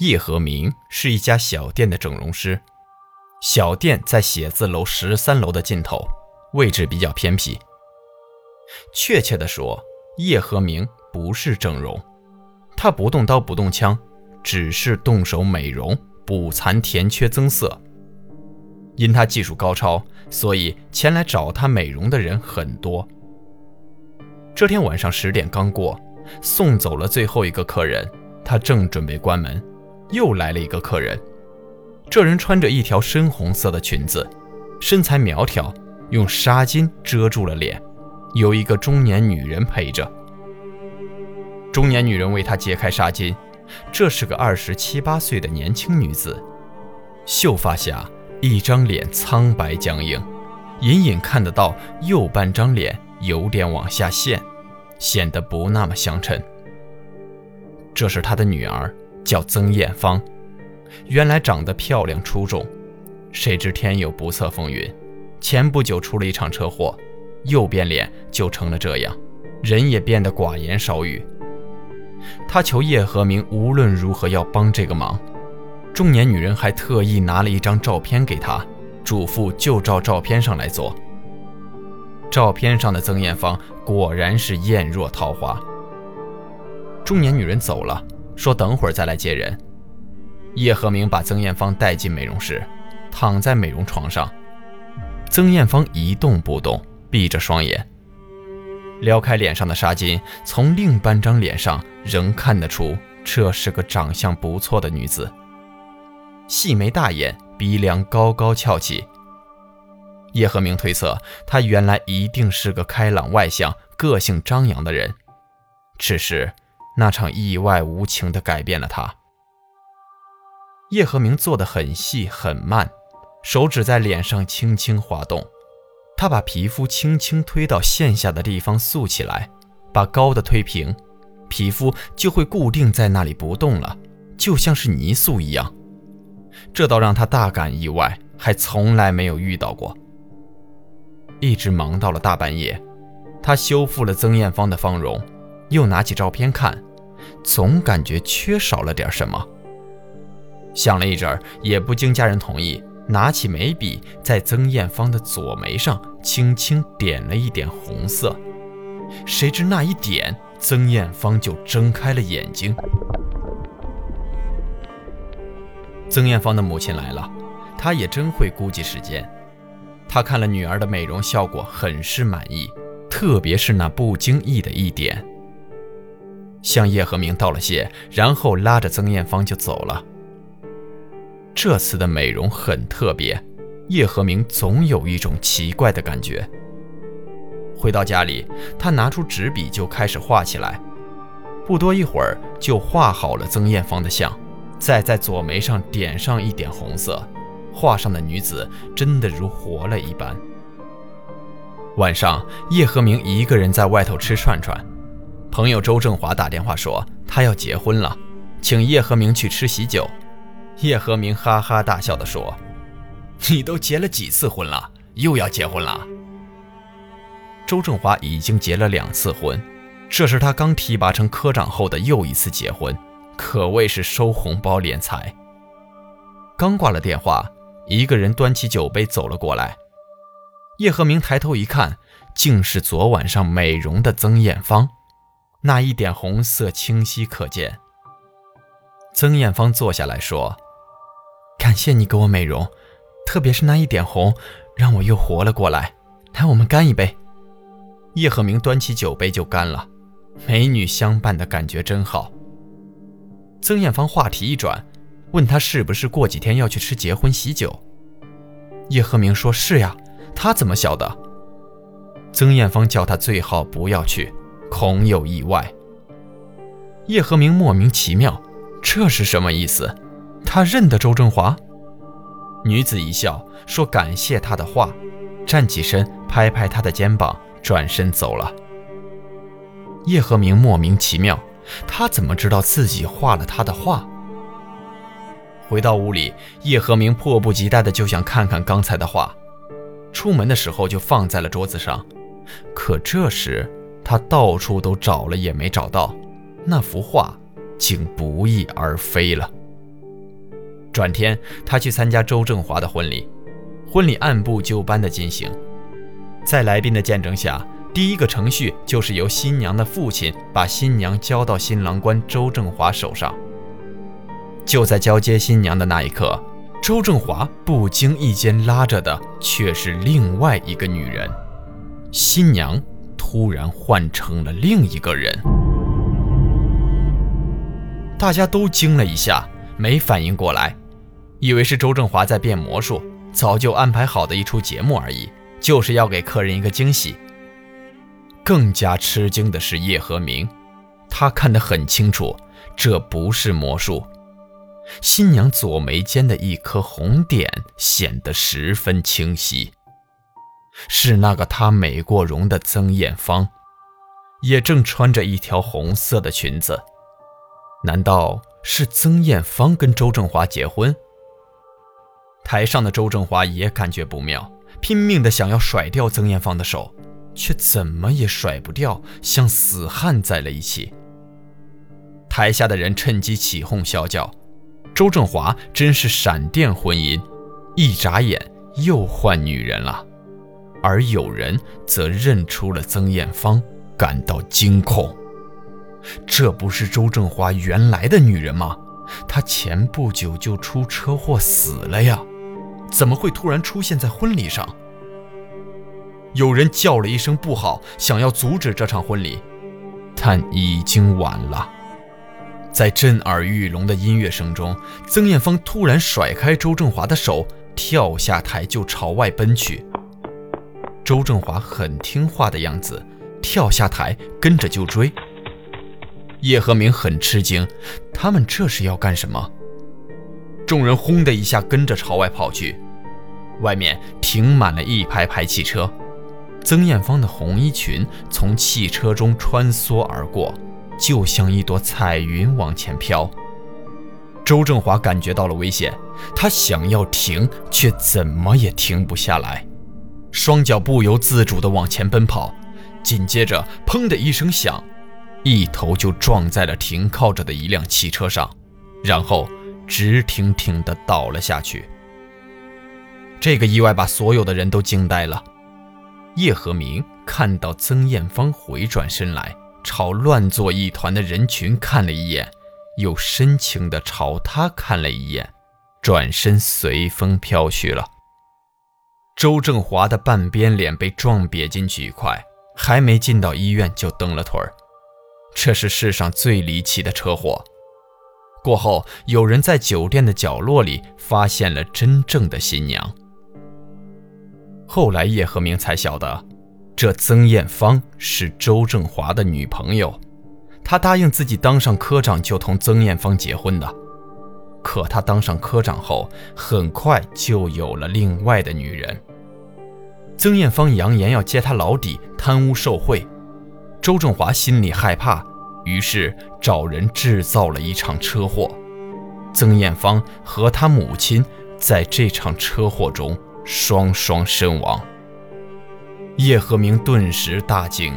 叶和明是一家小店的整容师，小店在写字楼十三楼的尽头，位置比较偏僻。确切的说，叶和明不是整容，他不动刀不动枪，只是动手美容、补残、填缺、增色。因他技术高超，所以前来找他美容的人很多。这天晚上十点刚过，送走了最后一个客人，他正准备关门。又来了一个客人，这人穿着一条深红色的裙子，身材苗条，用纱巾遮住了脸，有一个中年女人陪着。中年女人为他揭开纱巾，这是个二十七八岁的年轻女子，秀发下一张脸苍白僵硬，隐隐看得到右半张脸有点往下陷，显得不那么相称。这是他的女儿。叫曾艳芳，原来长得漂亮出众，谁知天有不测风云，前不久出了一场车祸，右边脸就成了这样，人也变得寡言少语。他求叶和明无论如何要帮这个忙，中年女人还特意拿了一张照片给他，嘱咐就照照片上来做。照片上的曾艳芳果然是艳若桃花。中年女人走了。说等会儿再来接人。叶和明把曾艳芳带进美容室，躺在美容床上。曾艳芳一动不动，闭着双眼，撩开脸上的纱巾，从另半张脸上仍看得出这是个长相不错的女子。细眉大眼，鼻梁高高翘起。叶和明推测，她原来一定是个开朗外向、个性张扬的人，只是。那场意外无情地改变了他。叶和明做得很细很慢，手指在脸上轻轻滑动。他把皮肤轻轻推到线下的地方竖起来，把高的推平，皮肤就会固定在那里不动了，就像是泥塑一样。这倒让他大感意外，还从来没有遇到过。一直忙到了大半夜，他修复了曾艳芳的芳容，又拿起照片看。总感觉缺少了点什么。想了一阵儿，也不经家人同意，拿起眉笔在曾艳芳的左眉上轻轻点了一点红色。谁知那一点，曾艳芳就睁开了眼睛。曾艳芳的母亲来了，她也真会估计时间。她看了女儿的美容效果，很是满意，特别是那不经意的一点。向叶和明道了谢，然后拉着曾艳芳就走了。这次的美容很特别，叶和明总有一种奇怪的感觉。回到家里，他拿出纸笔就开始画起来，不多一会儿就画好了曾艳芳的像，再在左眉上点上一点红色，画上的女子真的如活了一般。晚上，叶和明一个人在外头吃串串。朋友周正华打电话说他要结婚了，请叶和明去吃喜酒。叶和明哈哈大笑地说：“你都结了几次婚了，又要结婚了？”周正华已经结了两次婚，这是他刚提拔成科长后的又一次结婚，可谓是收红包敛财。刚挂了电话，一个人端起酒杯走了过来。叶和明抬头一看，竟是昨晚上美容的曾艳芳。那一点红色清晰可见。曾艳芳坐下来说：“感谢你给我美容，特别是那一点红，让我又活了过来。来，我们干一杯。”叶赫明端起酒杯就干了。美女相伴的感觉真好。曾艳芳话题一转，问他是不是过几天要去吃结婚喜酒。叶赫明说是呀，他怎么晓得？曾艳芳叫他最好不要去，恐有意外。叶和明莫名其妙，这是什么意思？他认得周振华？女子一笑，说感谢他的话，站起身，拍拍他的肩膀，转身走了。叶和明莫名其妙，他怎么知道自己画了他的画？回到屋里，叶和明迫不及待的就想看看刚才的画，出门的时候就放在了桌子上，可这时他到处都找了也没找到，那幅画竟不翼而飞了。转天，他去参加周正华的婚礼，婚礼按部就班的进行，在来宾的见证下，第一个程序就是由新娘的父亲把新娘交到新郎官周正华手上。就在交接新娘的那一刻，周正华不经意间拉着的却是另外一个女人，新娘突然换成了另一个人，大家都惊了一下，没反应过来。以为是周正华在变魔术，早就安排好的一出节目而已，就是要给客人一个惊喜。更加吃惊的是叶和明，他看得很清楚，这不是魔术。新娘左眉间的一颗红点显得十分清晰，是那个她美过容的曾艳芳，也正穿着一条红色的裙子。难道是曾艳芳跟周正华结婚？台上的周正华也感觉不妙，拼命的想要甩掉曾艳芳的手，却怎么也甩不掉，像死焊在了一起。台下的人趁机起哄笑叫：“周正华真是闪电婚姻，一眨眼又换女人了。”而有人则认出了曾艳芳，感到惊恐：“这不是周正华原来的女人吗？她前不久就出车祸死了呀！”怎么会突然出现在婚礼上？有人叫了一声不好，想要阻止这场婚礼，但已经晚了。在震耳欲聋的音乐声中，曾艳芳突然甩开周正华的手，跳下台就朝外奔去。周振华很听话的样子，跳下台跟着就追。叶和明很吃惊，他们这是要干什么？众人轰的一下跟着朝外跑去，外面停满了一排排汽车。曾艳芳的红衣裙从汽车中穿梭而过，就像一朵彩云往前飘。周振华感觉到了危险，他想要停，却怎么也停不下来，双脚不由自主地往前奔跑。紧接着，砰的一声响，一头就撞在了停靠着的一辆汽车上，然后。直挺挺地倒了下去。这个意外把所有的人都惊呆了。叶和明看到曾艳芳回转身来，朝乱作一团的人群看了一眼，又深情地朝他看了一眼，转身随风飘去了。周正华的半边脸被撞瘪进去一块，还没进到医院就蹬了腿儿。这是世上最离奇的车祸。过后，有人在酒店的角落里发现了真正的新娘。后来，叶和明才晓得，这曾艳芳是周正华的女朋友。他答应自己当上科长就同曾艳芳结婚的。可他当上科长后，很快就有了另外的女人。曾艳芳扬言要揭他老底，贪污受贿。周振华心里害怕。于是找人制造了一场车祸，曾艳芳和她母亲在这场车祸中双双身亡。叶和明顿时大惊，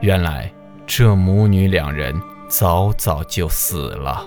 原来这母女两人早早就死了。